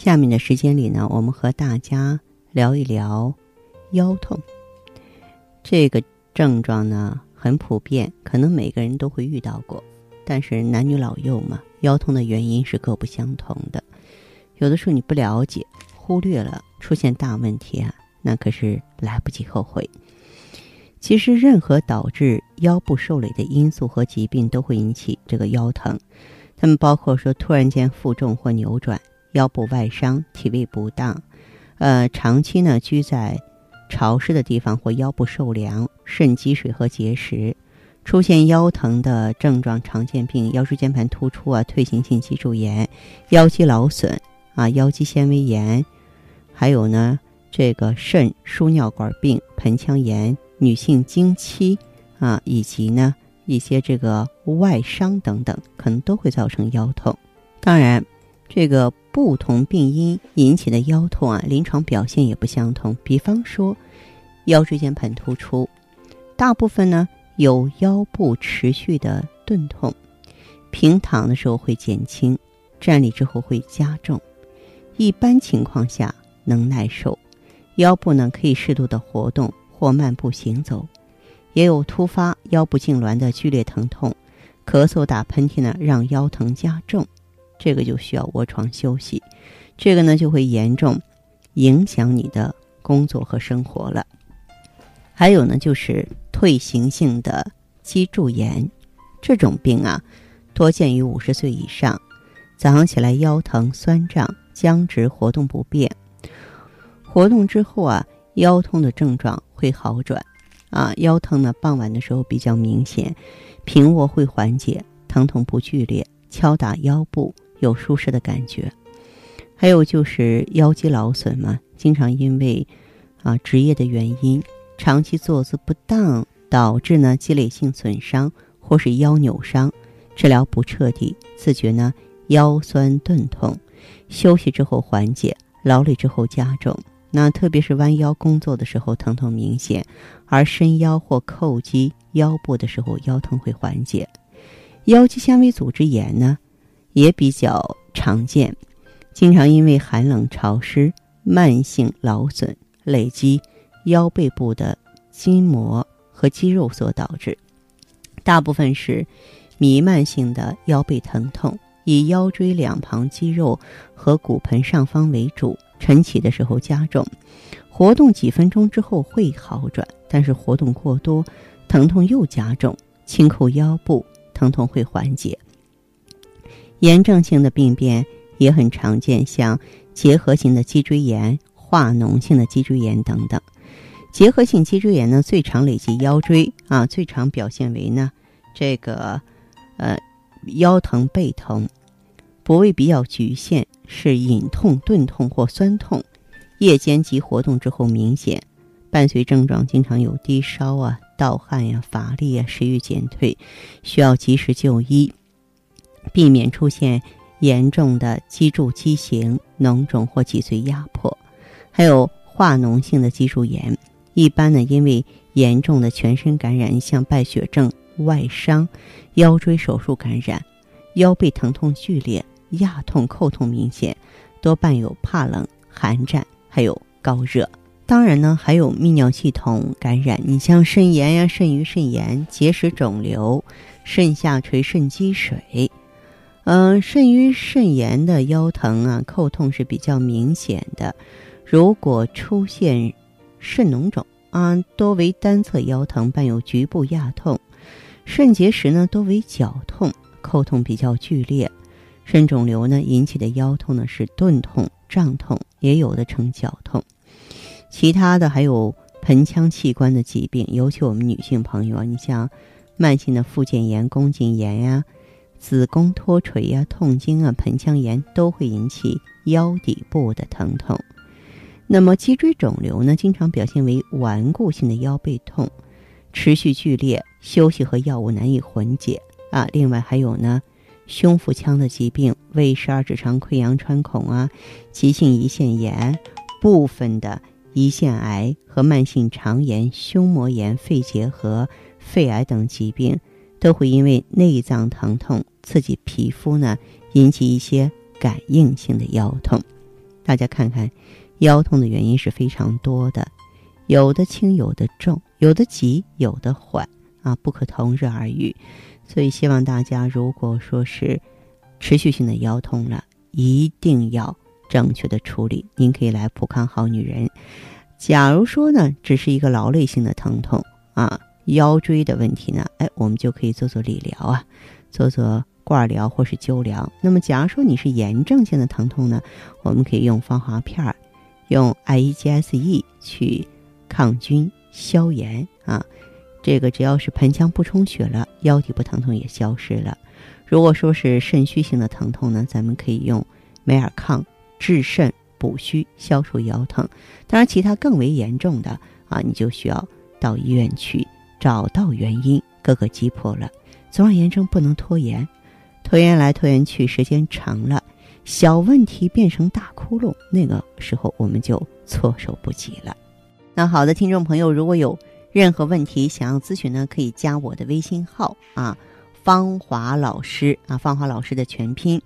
下面的时间里呢，我们和大家聊一聊腰痛。这个症状呢很普遍，可能每个人都会遇到过。但是男女老幼嘛，腰痛的原因是各不相同的。有的时候你不了解、忽略了，出现大问题啊，那可是来不及后悔。其实，任何导致腰部受累的因素和疾病都会引起这个腰疼。他们包括说突然间负重或扭转。腰部外伤、体位不当，呃，长期呢居在潮湿的地方或腰部受凉、肾积水和结石，出现腰疼的症状常见病：腰椎间盘突出啊、退行性脊柱炎、腰肌劳损啊、腰肌纤维炎，还有呢这个肾输尿管病、盆腔炎、女性经期啊，以及呢一些这个外伤等等，可能都会造成腰痛。当然。这个不同病因引起的腰痛啊，临床表现也不相同。比方说，腰椎间盘突出，大部分呢有腰部持续的钝痛，平躺的时候会减轻，站立之后会加重，一般情况下能耐受。腰部呢可以适度的活动或慢步行走，也有突发腰部痉挛的剧烈疼痛，咳嗽打喷嚏呢让腰疼加重。这个就需要卧床休息，这个呢就会严重影响你的工作和生活了。还有呢，就是退行性的脊柱炎，这种病啊，多见于五十岁以上。早上起来腰疼、酸胀、僵直、活动不便，活动之后啊，腰痛的症状会好转。啊，腰疼呢，傍晚的时候比较明显，平卧会缓解，疼痛不剧烈，敲打腰部。有舒适的感觉，还有就是腰肌劳损嘛，经常因为啊职业的原因，长期坐姿不当，导致呢积累性损伤或是腰扭伤，治疗不彻底，自觉呢腰酸钝痛，休息之后缓解，劳累之后加重。那特别是弯腰工作的时候疼痛明显，而伸腰或叩击腰部的时候腰疼会缓解。腰肌纤维组织炎呢？也比较常见，经常因为寒冷潮湿、慢性劳损累积腰背部的筋膜和肌肉所导致。大部分是弥漫性的腰背疼痛，以腰椎两旁肌肉和骨盆上方为主。晨起的时候加重，活动几分钟之后会好转，但是活动过多，疼痛又加重。轻叩腰部，疼痛会缓解。炎症性的病变也很常见，像结核性的脊椎炎、化脓性的脊椎炎等等。结核性脊椎炎呢，最常累及腰椎啊，最常表现为呢，这个呃腰疼背疼，部位比较局限，是隐痛、钝痛或酸痛，夜间及活动之后明显，伴随症状经常有低烧啊、盗汗呀、乏力啊、食欲减退，需要及时就医。避免出现严重的脊柱畸形、脓肿或脊髓压迫，还有化脓性的脊柱炎。一般呢，因为严重的全身感染，像败血症、外伤、腰椎手术感染，腰背疼痛剧烈、压痛、叩痛明显，多伴有怕冷、寒战，还有高热。当然呢，还有泌尿系统感染，你像肾炎呀、肾盂肾炎、结石肿瘤、肾下垂、肾积水。嗯，肾盂肾炎的腰疼啊、叩痛是比较明显的。如果出现肾脓肿啊，多为单侧腰疼，伴有局部压痛；肾结石呢，多为绞痛，叩痛比较剧烈。肾肿瘤呢引起的腰痛呢是钝痛、胀痛，也有的呈绞痛。其他的还有盆腔器官的疾病，尤其我们女性朋友啊，你像慢性的附件炎、宫颈炎呀。子宫脱垂呀、痛经啊、盆腔炎都会引起腰底部的疼痛。那么脊椎肿瘤呢，经常表现为顽固性的腰背痛，持续剧烈，休息和药物难以缓解啊。另外还有呢，胸腹腔的疾病，胃十二指肠溃疡穿孔啊，急性胰腺炎，部分的胰腺癌和慢性肠炎、胸膜炎、肺结核、肺癌等疾病，都会因为内脏疼痛刺激皮肤呢，引起一些感应性的腰痛。大家看看。腰痛的原因是非常多的，有的轻，有的重，有的急，有的缓，啊，不可同日而语。所以希望大家，如果说是持续性的腰痛了，一定要正确的处理。您可以来普康好女人。假如说呢，只是一个劳累性的疼痛啊，腰椎的问题呢，哎，我们就可以做做理疗啊，做做。罐疗或是灸疗。那么，假如说你是炎症性的疼痛呢，我们可以用芳华片儿。用 IEGSE 去抗菌消炎啊，这个只要是盆腔不充血了，腰底部疼痛也消失了。如果说是肾虚性的疼痛呢，咱们可以用美尔康治肾补虚，消除腰疼。当然，其他更为严重的啊，你就需要到医院去找到原因，各个击破了。总而言之，不能拖延，拖延来拖延去，时间长了。小问题变成大窟窿，那个时候我们就措手不及了。那好的，听众朋友，如果有任何问题想要咨询呢，可以加我的微信号啊，芳华老师啊，芳华老师的全拼，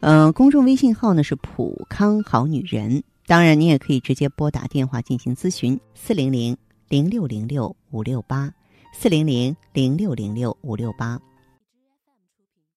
嗯，公众微信号呢是普康好女人。当然，你也可以直接拨打电话进行咨询，四零零零六零六五六八，四零零零六零六五六八。